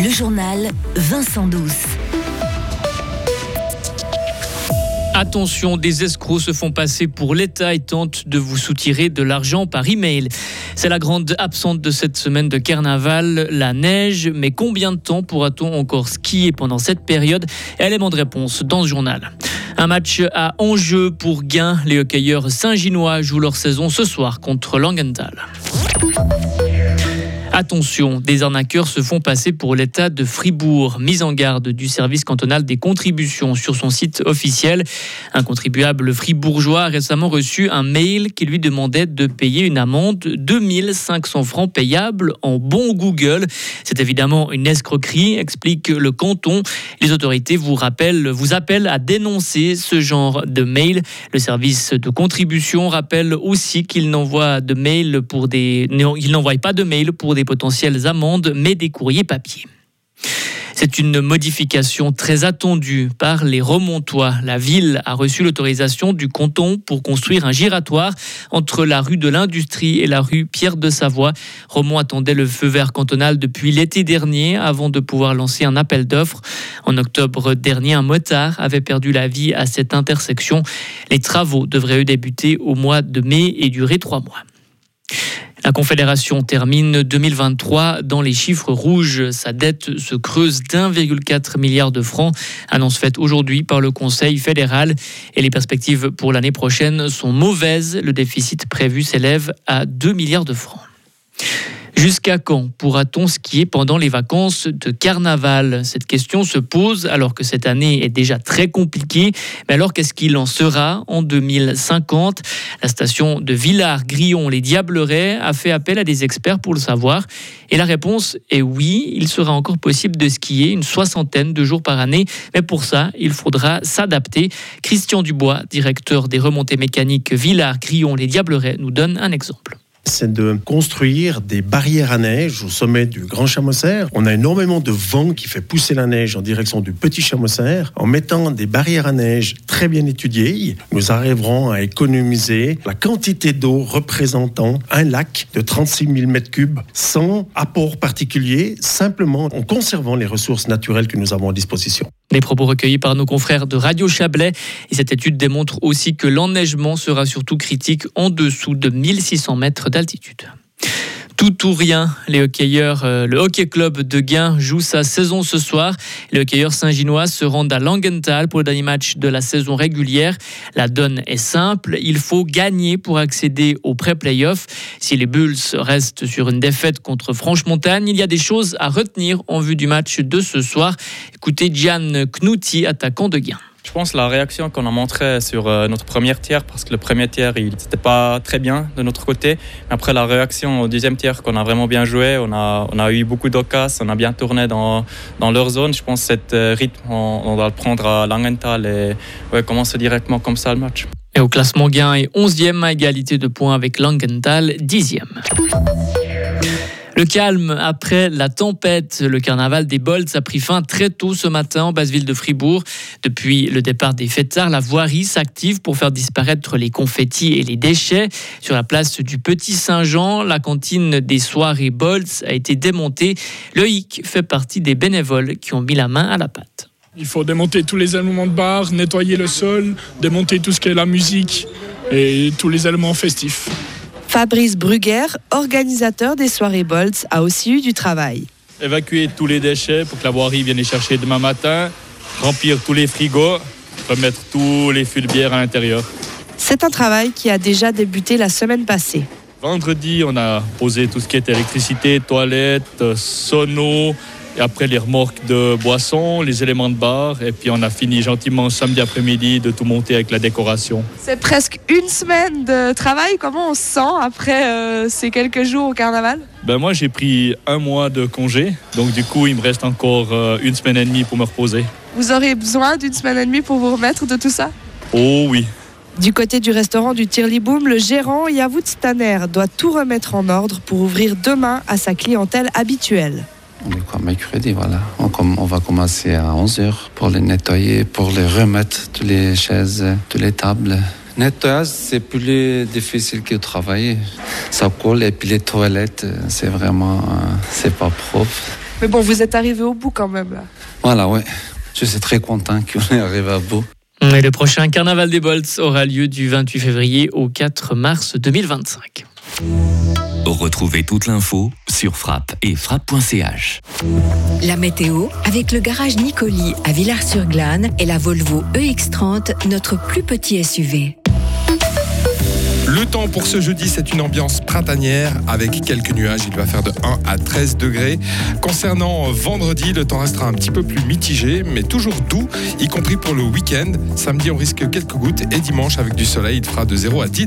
Le journal Vincent Douce. Attention, des escrocs se font passer pour l'État et tentent de vous soutirer de l'argent par email. C'est la grande absente de cette semaine de carnaval, la neige. Mais combien de temps pourra-t-on encore skier pendant cette période? Élément de réponse dans ce journal. Un match à enjeu pour gain. Les hockeyeurs saint-ginois jouent leur saison ce soir contre Langenthal. Attention, des arnaqueurs se font passer pour l'État de Fribourg. Mise en garde du service cantonal des contributions sur son site officiel. Un contribuable fribourgeois a récemment reçu un mail qui lui demandait de payer une amende 2500 francs payables en bon Google. C'est évidemment une escroquerie, explique le canton. Les autorités vous rappellent, vous appellent à dénoncer ce genre de mail. Le service de contribution rappelle aussi qu'il n'envoie pas de mail pour des potentielles amendes, mais des courriers papier. C'est une modification très attendue par les Remontois. La ville a reçu l'autorisation du canton pour construire un giratoire entre la rue de l'Industrie et la rue Pierre de Savoie. Romont attendait le feu vert cantonal depuis l'été dernier avant de pouvoir lancer un appel d'offres. En octobre dernier, un motard avait perdu la vie à cette intersection. Les travaux devraient débuter au mois de mai et durer trois mois. La Confédération termine 2023 dans les chiffres rouges. Sa dette se creuse d'1,4 milliard de francs. Annonce faite aujourd'hui par le Conseil fédéral. Et les perspectives pour l'année prochaine sont mauvaises. Le déficit prévu s'élève à 2 milliards de francs. Jusqu'à quand pourra-t-on skier pendant les vacances de carnaval? Cette question se pose alors que cette année est déjà très compliquée. Mais alors qu'est-ce qu'il en sera en 2050 La station de Villars-Grillon, les Diablerets, a fait appel à des experts pour le savoir. Et la réponse est oui, il sera encore possible de skier une soixantaine de jours par année. Mais pour ça, il faudra s'adapter. Christian Dubois, directeur des remontées mécaniques Villars-Grillon, les Diablerets, nous donne un exemple c'est de construire des barrières à neige au sommet du Grand Chamosser. On a énormément de vent qui fait pousser la neige en direction du Petit Chamosser. En mettant des barrières à neige très bien étudiées, nous arriverons à économiser la quantité d'eau représentant un lac de 36 000 m3 sans apport particulier, simplement en conservant les ressources naturelles que nous avons à disposition. Les propos recueillis par nos confrères de Radio Chablais. Et cette étude démontre aussi que l'enneigement sera surtout critique en dessous de 1600 mètres Tout ou rien, les hockeyeurs, euh, le Hockey Club de Guin joue sa saison ce soir. Les hockeyeurs saint-ginois se rendent à Langenthal pour le dernier match de la saison régulière. La donne est simple, il faut gagner pour accéder au pré-playoff. Si les Bulls restent sur une défaite contre Franche-Montagne, il y a des choses à retenir en vue du match de ce soir. Écoutez Gian Knuti, attaquant de Guin. Je pense la réaction qu'on a montrée sur euh, notre première tiers, parce que le premier tiers, il n'était pas très bien de notre côté. Après la réaction au deuxième tiers, qu'on a vraiment bien joué, on a, on a eu beaucoup d'occasions, on a bien tourné dans, dans leur zone. Je pense que cet euh, rythme, on, doit le prendre à Langenthal et ouais, commencer directement comme ça le match. Et au classement gain est 11e à égalité de points avec Langenthal, 10e. Le calme après la tempête. Le carnaval des Bolts a pris fin très tôt ce matin en basse ville de Fribourg. Depuis le départ des fêtards, la voirie s'active pour faire disparaître les confettis et les déchets. Sur la place du Petit Saint-Jean, la cantine des soirées Bolts a été démontée. Le HIC fait partie des bénévoles qui ont mis la main à la pâte. Il faut démonter tous les éléments de bar, nettoyer le sol, démonter tout ce qui est la musique et tous les éléments festifs. Fabrice Brugger, organisateur des soirées Bolts, a aussi eu du travail. Évacuer tous les déchets pour que la voirie vienne les chercher demain matin, remplir tous les frigos, remettre tous les fûts de bière à l'intérieur. C'est un travail qui a déjà débuté la semaine passée. Vendredi, on a posé tout ce qui était électricité, toilettes, sono, et après, les remorques de boissons, les éléments de bar. Et puis, on a fini gentiment samedi après-midi de tout monter avec la décoration. C'est presque une semaine de travail. Comment on se sent après euh, ces quelques jours au carnaval? Ben Moi, j'ai pris un mois de congé. Donc, du coup, il me reste encore euh, une semaine et demie pour me reposer. Vous aurez besoin d'une semaine et demie pour vous remettre de tout ça? Oh oui. Du côté du restaurant du Tirliboum, le gérant Yavut Staner doit tout remettre en ordre pour ouvrir demain à sa clientèle habituelle. On est quoi, mercredi, voilà. On, on, va commencer à 11h pour les nettoyer, pour les remettre, toutes les chaises, toutes les tables. Nettoyage, c'est plus difficile que travailler. Ça colle et puis les toilettes, c'est vraiment, c'est pas propre. Mais bon, vous êtes arrivé au bout quand même là. Voilà, ouais. Je suis très content qu'on est arrivé à bout. Et le prochain Carnaval des Bolts aura lieu du 28 février au 4 mars 2025. Retrouvez toute l'info sur frappe et frappe.ch. La météo avec le garage Nicoli à Villars-sur-Glane et la Volvo EX30, notre plus petit SUV. Le temps pour ce jeudi, c'est une ambiance printanière avec quelques nuages. Il va faire de 1 à 13 degrés. Concernant vendredi, le temps restera un petit peu plus mitigé, mais toujours doux, y compris pour le week-end. Samedi, on risque quelques gouttes et dimanche, avec du soleil, il fera de 0 à 10 degrés.